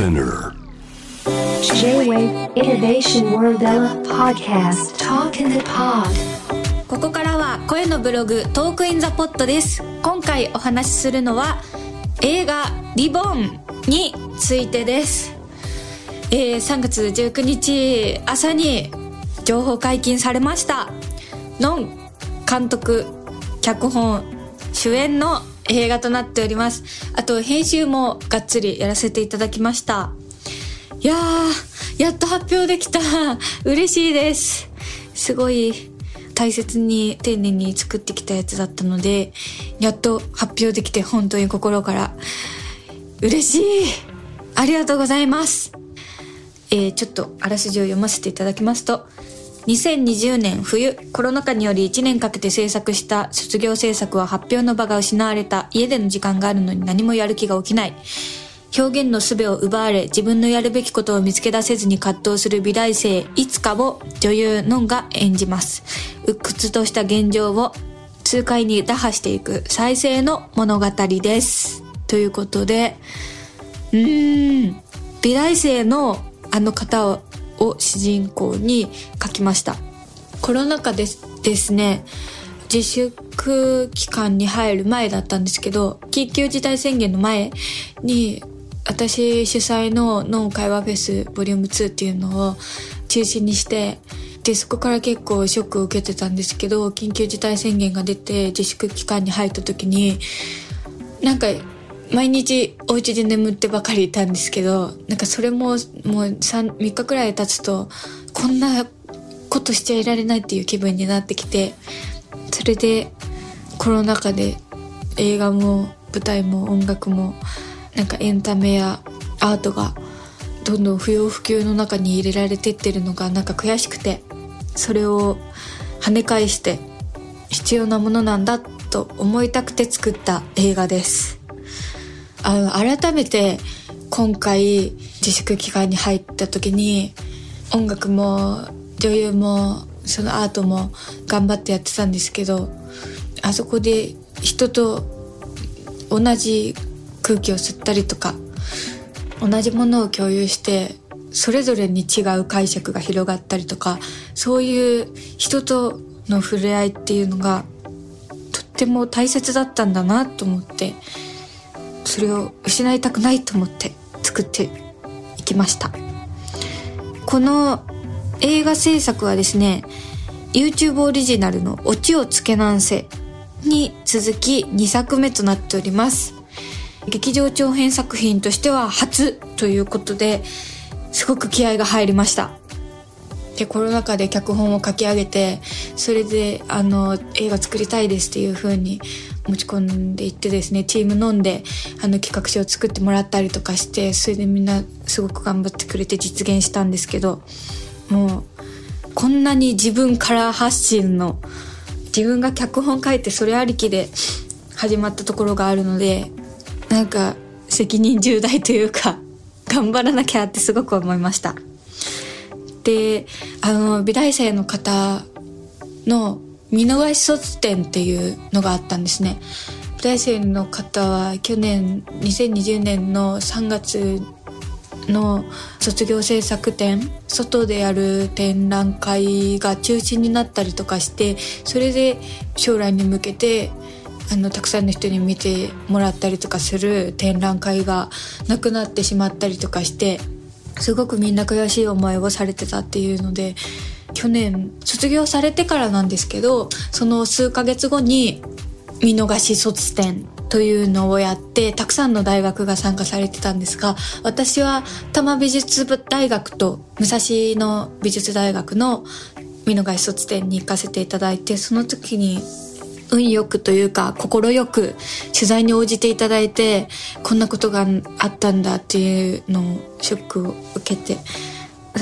Spinner. J-Wave Innovation World Podcast. Talk in the Pod. ここからは声のブログトークインザポットです。今回お話しするのは映画リボンについてです。えー、3月19日朝に情報解禁されました。ノン監督脚本主演の映画となっております。あと編集もがっつりやらせていただきました。いやーやっと発表できた。嬉しいです。すごい大切に丁寧に作ってきたやつだったのでやっと発表できて本当に心から。嬉しい。ありがとうございます。えー、ちょっとあらすじを読ませていただきますと2020年冬コロナ禍により1年かけて制作した卒業制作は発表の場が失われた。家での時間があるのに何もやる気が起きない。表現の術を奪われ自分のやるべきことを見つけ出せずに葛藤する美大生いつかを女優のんが演じます。鬱屈とした現状を痛快に打破していく再生の物語です。ということでうーん美大生のあの方をを主人公に書きました。コロナ禍ですですね自粛期間に入る前だったんですけど緊急事態宣言の前に私主催の脳会話フェスボリューム2っていうのを中止にしてでそこから結構ショックを受けてたんですけど緊急事態宣言が出て自粛期間に入った時になんか毎日お家で眠ってばかりいたんですけどなんかそれももう 3, 3日くらい経つとこんなことしちゃいられないっていう気分になってきてそれでコロナ禍で映画も舞台も音楽もなんかエンタメやアートがどんどん不要不急の中に入れられてってるのがなんか悔しくてそれを跳ね返して必要なものなんだと思いたくて作った映画です。あの改めて今回自粛期間に入った時に音楽も女優もそのアートも頑張ってやってたんですけどあそこで人と同じ空気を吸ったりとか同じものを共有してそれぞれに違う解釈が広がったりとかそういう人との触れ合いっていうのがとっても大切だったんだなと思ってそれを失いたくないと思って作っていきました。この映画制作はですね YouTube オリジナルの「オチをつけなんせ」に続き2作目となっております。劇場長編作品としては初ということですごく気合が入りました。でコロナ禍で脚本を書き上げてそれであの映画作りたいですっていう風に持ち込んでいってですねチーム飲んであの企画書を作ってもらったりとかしてそれでみんなすごく頑張ってくれて実現したんですけどもうこんなに自分から発信の自分が脚本書いてそれありきで始まったところがあるのでなんか責任重大というか頑張らなきゃってすごく思いました。であの美大生の方の見逃し卒展っていうのがあったんですね。美大生の方は去年2020年の3月の卒業制作展外でやる展覧会が中止になったりとかしてそれで将来に向けてあのたくさんの人に見てもらったりとかする展覧会がなくなってしまったりとかしてすごくみんな悔しい思いをされてたっていうので去年卒業されてからなんですけどその数ヶ月後に見逃し卒展というのをやってたくさんの大学が参加されてたんですが私は多摩美術大学と武蔵野美術大学の見逃し卒展に行かせていただいてその時に運よくというか快く取材に応じていただいてこんなことがあったんだっていうのをショックを受けて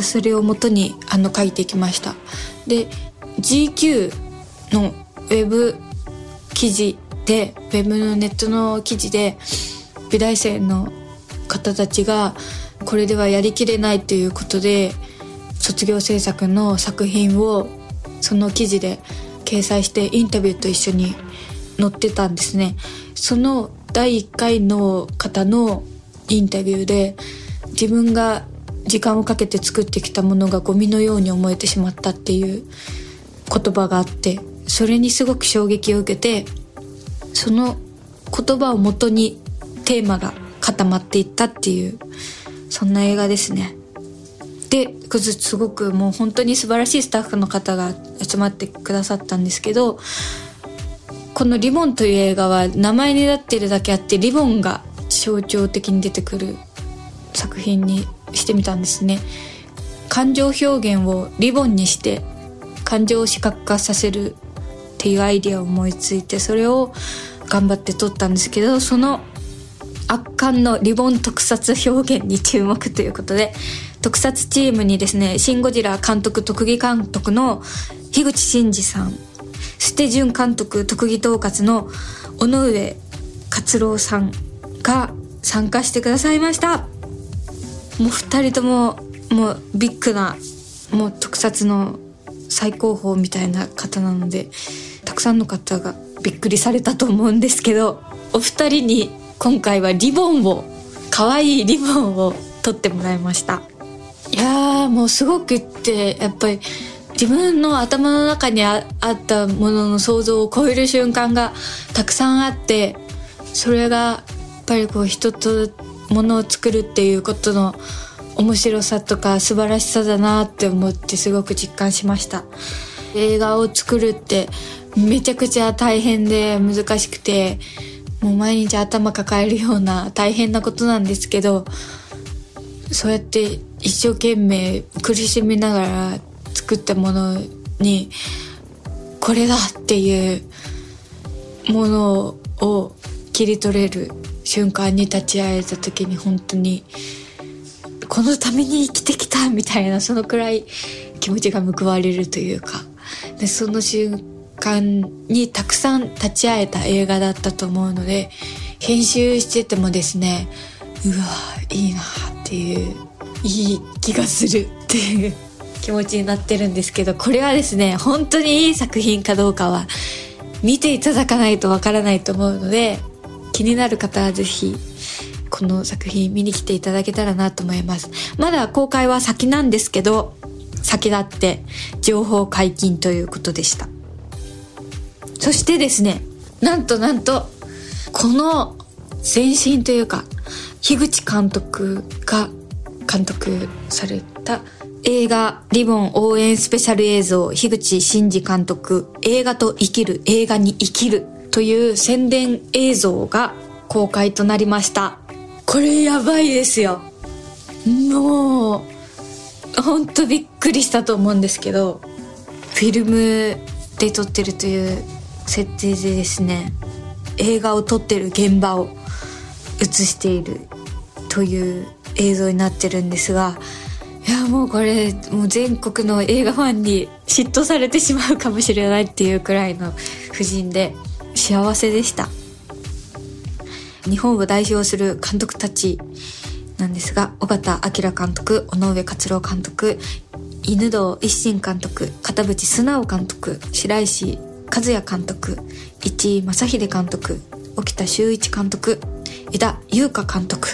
それをもとにあの書いてきました。で GQ のウェブ記事でウェブのネットの記事で美大生の方たちがこれではやりきれないということで卒業制作の作品をその記事で掲載してインタビューと一緒に載ってたんですね。その第1回の方のインタビューで自分が時間をかけて作ってきたものがゴミのように思えてしまったっていう言葉があってそれにすごく衝撃を受けてその言葉をもとにテーマが固まっていったっていうそんな映画ですね。ですごくもう本当に素晴らしいスタッフの方が集まってくださったんですけどこの「リボン」という映画は名前になってるだけあってリボンが象徴的に出てくる作品にしてみたんですね感情表現をリボンにして感情を視覚化させるっていうアイデアを思いついてそれを頑張って撮ったんですけどその圧巻のリボン特撮表現に注目ということで特撮チームにですね、シン・ゴジラ監督、特技監督の樋口真嗣さん、ステジュン監督、特技統括の尾上勝郎さんが参加してくださいました。もう二人とも、もうビッグな、もう特撮の最高峰みたいな方なので、たくさんの方がびっくりされたと思うんですけど、お二人に今回はリボンを、可愛いリボンを取ってもらいました。いやもうすごくってやっぱり自分の頭の中にあったものの想像を超える瞬間がたくさんあってそれがやっぱりこう人とものを作るっていうことの面白さとか素晴らしさだなって思ってすごく実感しました。映画を作るってめちゃくちゃ大変で難しくてもう毎日頭抱えるような大変なことなんですけどそうやって一生懸命苦しみながら作ったものにこれだっていうものを切り取れる瞬間に立ち会えた時に本当にこのために生きてきたみたいなそのくらい気持ちが報われるというか。でその瞬間にたくさん立ち会えた映画だったと思うので編集しててもですねうわいいなっていういい気がするっていう気持ちになってるんですけどこれはですね本当にいい作品かどうかは見ていただかないとわからないと思うので気になる方はぜひこの作品見に来ていただけたらなと思います。まだ公開は先なんですけど先立って情報解禁ということでした。そしてですねなんとなんとこの前身というか樋口監督が監督された映画リボン応援スペシャル映像樋口真嗣監督映画と生きる映画に生きるという宣伝映像が公開となりました。これやばいですよ。もうほんとびっくりしたと思うんですけどフィルムで撮ってるという設定でですね映画を撮ってる現場を映しているという映像になってるんですがいやもうこれもう全国の映画ファンに嫉妬されてしまうかもしれないっていうくらいの夫人で幸せでした。日本を代表する監督たちなんですが尾形明監督尾上勝郎監督犬堂一心監督片渕素直監督白石和也監督市井正秀監督沖田修一監督枝優香監督。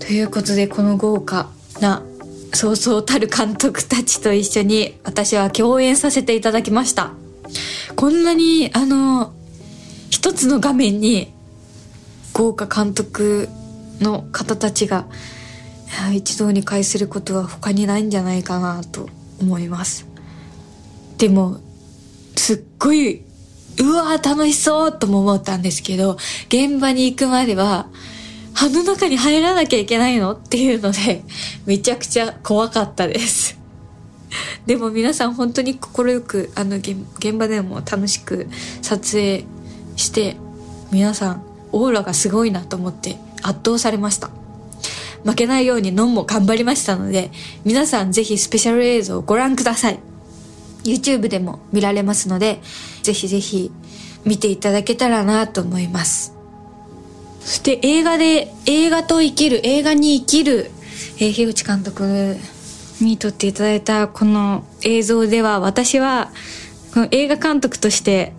ということでこの豪華なそうそうたる監督たちと一緒に私は共演させていただきました。こんなにあの一つの画面に豪華監督の方たちが一堂に会することは他にないんじゃないかなと思いますでもすっごいうわ楽しそうとも思ったんですけど現場に行くまではあの中に入らなきゃいけないの？っていうので、めちゃくちゃ怖かったです。でも皆さん本当に快く、あの現場でも楽しく撮影して、皆さんオーラがすごいなと思って圧倒されました。負けないようにノンも頑張りましたので、皆さんぜひスペシャル映像をご覧ください。YouTube でも見られますので、ぜひぜひ見ていただけたらなと思います。そして映画で、映画と生きる、映画に生きる、えー、樋口監督に撮っていただいたこの映像では、私は、この映画監督として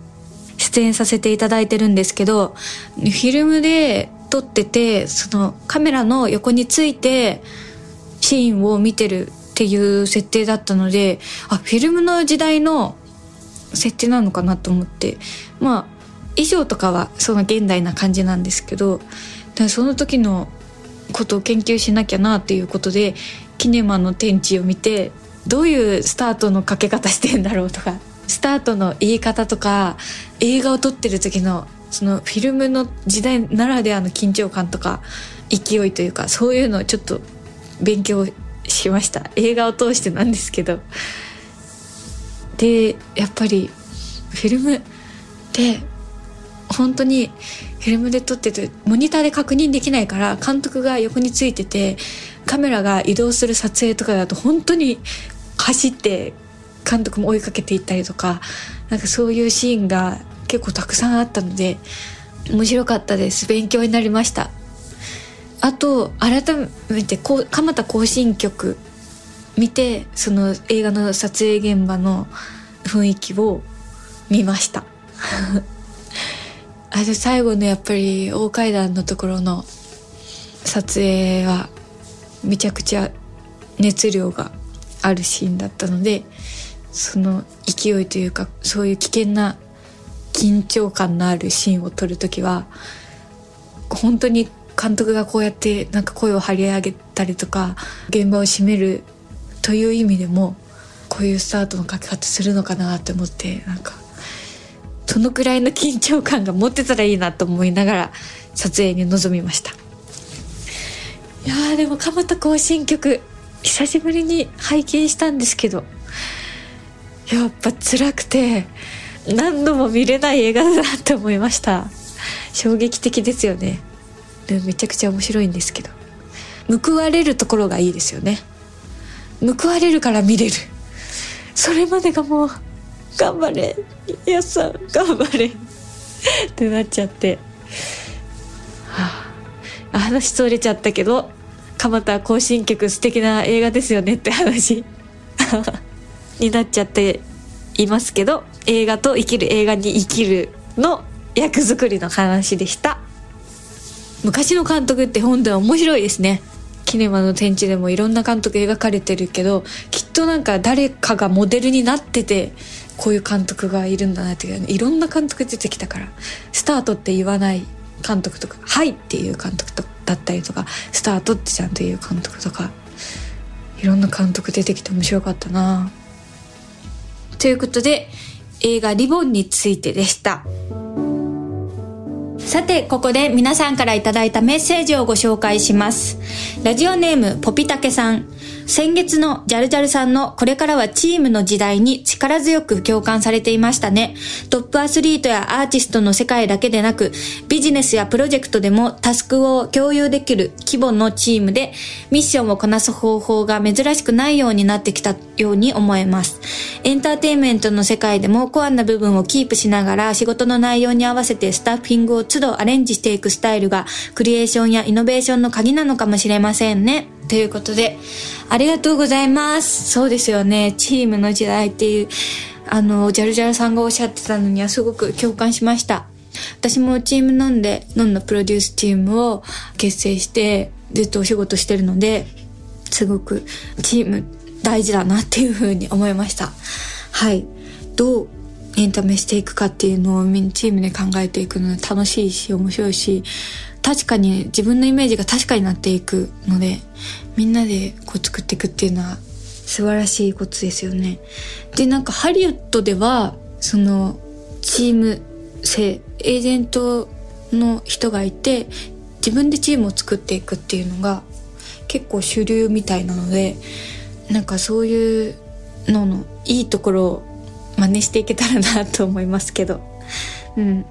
出演させていただいてるんですけど、フィルムで撮っててそのカメラの横についてシーンを見てるっていう設定だったのであフィルムの時代の設定なのかなと思って。まあ衣装とかはその現代な感じなんですけどその時のことを研究しなきゃなっていうことでキネマの天地を見てどういうスタートのかけ方してんだろうとかスタートの言い方とか映画を撮ってる時のそのフィルムの時代ならではの緊張感とか勢いというかそういうのをちょっと勉強しました。映画を通してなんですけど。でやっぱりフィルムって本当にフィルムで撮っててモニターで確認できないから監督が横についててカメラが移動する撮影とかだと本当に走って監督も追いかけていったりとかなんかそういうシーンが結構たくさんあったので面白かったです。勉強になりました。あと改めてこう蒲田行進曲見てその映画の撮影現場の雰囲気を見ました。あと最後のやっぱり大階段のところの撮影はめちゃくちゃ熱量があるシーンだったのでその勢いというかそういう危険な緊張感のあるシーンを撮る時は本当に監督がこうやってなんか声を張り上げたりとか現場を締めるという意味でもこういうスタートのかけ方するのかなって思ってなんかそのくらいの緊張感が持ってたらいいなと思いながら撮影に臨みました。いやーでも蒲田行進曲久しぶりに拝見したんですけどやっぱ辛くて何度も見れない映画だなって思いました。衝撃的ですよね。めちゃくちゃ面白いんですけど。報われるところがいいですよね。報われるから見れる。それまでがもう頑張れやさん頑張れ。ってなっちゃって、あ、話それちゃったけど蒲田行進曲素敵な映画ですよねって話。になっちゃっていますけど映画と生きる映画に生きるの役作りの話でした。昔の監督って本当は面白いですね。キネマの展示でもいろんな監督描かれてるけどきっとなんか誰かがモデルになっててこういう監督がいるんだなっていういろんな監督出てきたからスタートって言わない監督とか「はい」っていう監督だったりとか「スタート」ってちゃんと言う監督とかいろんな監督出てきて面白かったな。ということで映画「リボン」についてでした。さてここで皆さんから頂いたメッセージをご紹介します。ラジオネームポピタケさん。先月のジャルジャルさんのこれからはチームの時代に力強く共感されていましたね。トップアスリートやアーティストの世界だけでなく、ビジネスやプロジェクトでもタスクを共有できる規模のチームでミッションをこなす方法が珍しくないようになってきたように思えます。エンターテインメントの世界でもコアな部分をキープしながら仕事の内容に合わせてスタッフィングを都度アレンジしていくスタイルがクリエーションやイノベーションの鍵なのかもしれませんね。ということで、ありがとうございます。そうですよね。チームの時代っていう、あの、ジャルジャルさんがおっしゃってたのにはすごく共感しました。私もチーム飲んで、飲んのプロデュースチームを結成して、ずっとお仕事してるので、すごくチーム大事だなっていうふうに思いました。はい。どうエンタメしていくかっていうのをチームで考えていくのは楽しいし面白いし確かに自分のイメージが確かになっていくのでみんなでこう作っていくっていうのは素晴らしいことですよね。でなんかハリウッドではそのチーム性エージェントの人がいて自分でチームを作っていくっていうのが結構主流みたいなのでなんかそういうののいいところを真似していけたらなと思いますけどうん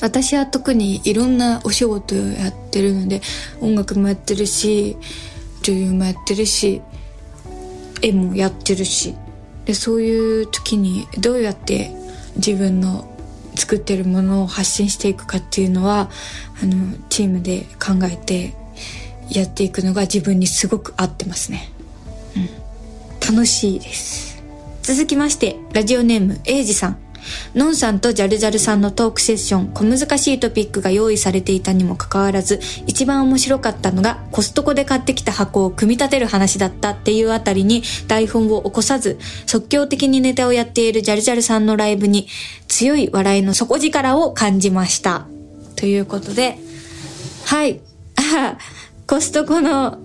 私は特にいろんなお仕事をやってるので音楽もやってるし女優もやってるし絵もやってるしでそういう時にどうやって自分の作ってるものを発信していくかっていうのはあのチームで考えてやっていくのが自分にすごく合ってますね、うん、楽しいです。続きましてラジオネームエイジさん。のんさんとジャルジャルさんのトークセッション、小難しいトピックが用意されていたにもかかわらず、一番面白かったのが、コストコで買ってきた箱を組み立てる話だったっていうあたりに、台本を起こさず、即興的にネタをやっているジャルジャルさんのライブに、強い笑いの底力を感じました。ということで、はい。あ コストコの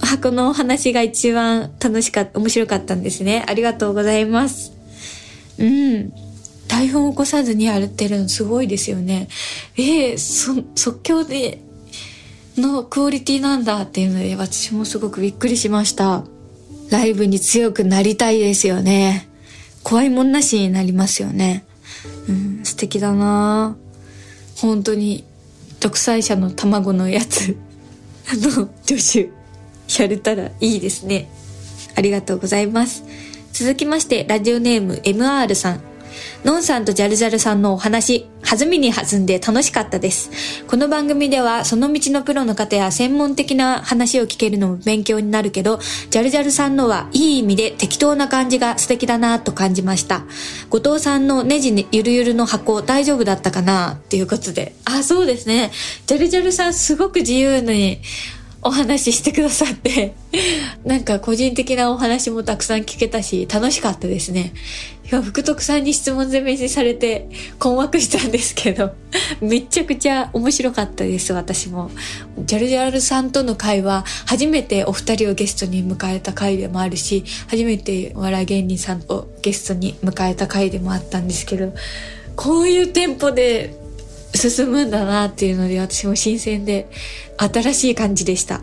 箱のお話が一番楽しかった、面白かったんですね。ありがとうございます。うん。台本を起こさずにやってるのすごいですよね。ええそ、即興で、のクオリティなんだっていうので、私もすごくびっくりしました。ライブに強くなりたいですよね。怖いもんなしになりますよね。うん、素敵だな本当に、独裁者の卵のやつ、あの、助手、やれたらいいですね。ありがとうございます。続きまして、ラジオネーム MR さん。のんさんとジャルジャルさんのお話、弾みに弾んで楽しかったです。この番組では、その道のプロの方や専門的な話を聞けるのも勉強になるけど、ジャルジャルさんのはいい意味で適当な感じが素敵だなと感じました。後藤さんのネジゆるゆるの箱大丈夫だったかな？っていうことで。あ、そうですね。ジャルジャルさんすごく自由に、お話ししてくださって、なんか個人的なお話もたくさん聞けたし、楽しかったですね。いや、福徳さんに質問攻めにされて困惑したんですけど、めちゃくちゃ面白かったです、私も。ジャルジャルさんとの会話、初めてお二人をゲストに迎えた回でもあるし、初めてお笑い芸人さんをゲストに迎えた回でもあったんですけど、こういうテンポで進むんだなっていうので私も新鮮で新しい感じでした。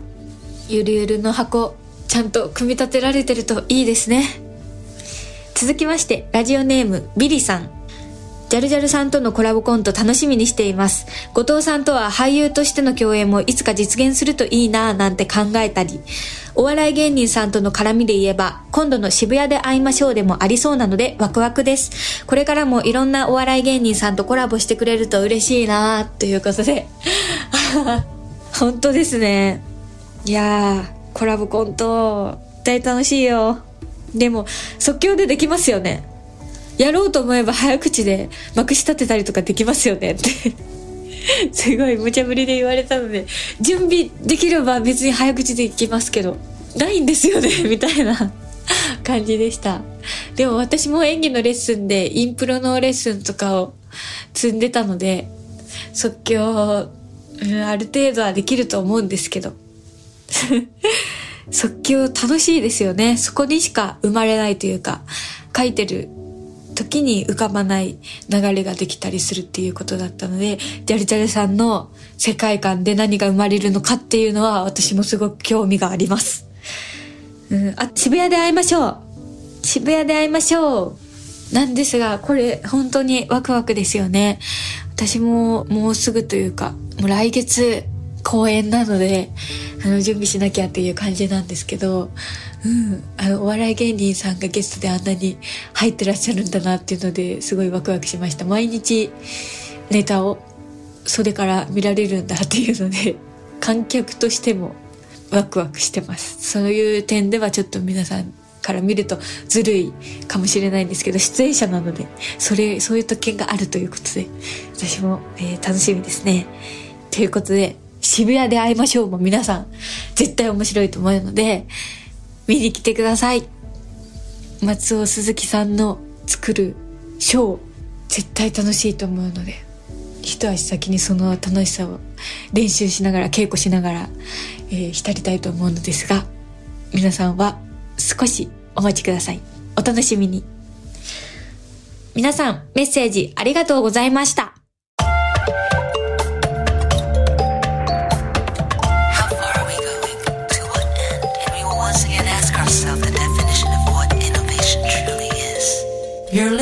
ゆるゆるの箱ちゃんと組み立てられてるといいですね。続きましてラジオネームビリさん。ジャルジャルさんとのコラボコント楽しみにしています。後藤さんとは俳優としての共演もいつか実現するといいなぁなんて考えたり、お笑い芸人さんとの絡みで言えば、今度の渋谷で会いましょうでもありそうなのでワクワクです。これからもいろんなお笑い芸人さんとコラボしてくれると嬉しいなぁということで。本当ですね。いやー、コラボコント、大楽しいよ。でも、即興でできますよね。やろうと思えば早口でまくし立てたりとかできますよねって。すごい無茶ぶりで言われたので、準備できれば別に早口でいきますけど、ないんですよね、みたいな 感じでした。でも私も演技のレッスンでインプロのレッスンとかを積んでたので、即興、うんある程度はできると思うんですけど。即興楽しいですよね。そこにしか生まれないというか、書いてる時に浮かばない流れができたりするっていうことだったので、ジャルジャルさんの世界観で何が生まれるのかっていうのは私もすごく興味があります。うん、あ、渋谷で会いましょう渋谷で会いましょうなんですが、これ本当にワクワクですよね。私ももうすぐというか、もう来月公演なので、あの、準備しなきゃっていう感じなんですけど、うん、あの、お笑い芸人さんがゲストであんなに入ってらっしゃるんだなっていうのですごいワクワクしました。毎日ネタを袖から見られるんだっていうので、観客としてもワクワクしてます。そういう点ではちょっと皆さんから見るとずるいかもしれないんですけど、出演者なので、それ、そういう特権があるということで、私も、えー楽しみですね。ということで、渋谷で会いましょうも皆さん、絶対面白いと思うので、見に来てください。松尾鈴木さんの作るショー、絶対楽しいと思うので、一足先にその楽しさを練習しながら、稽古しながら、えー浸りたいと思うのですが、皆さんは少しお待ちください。お楽しみに。皆さん、メッセージありがとうございました。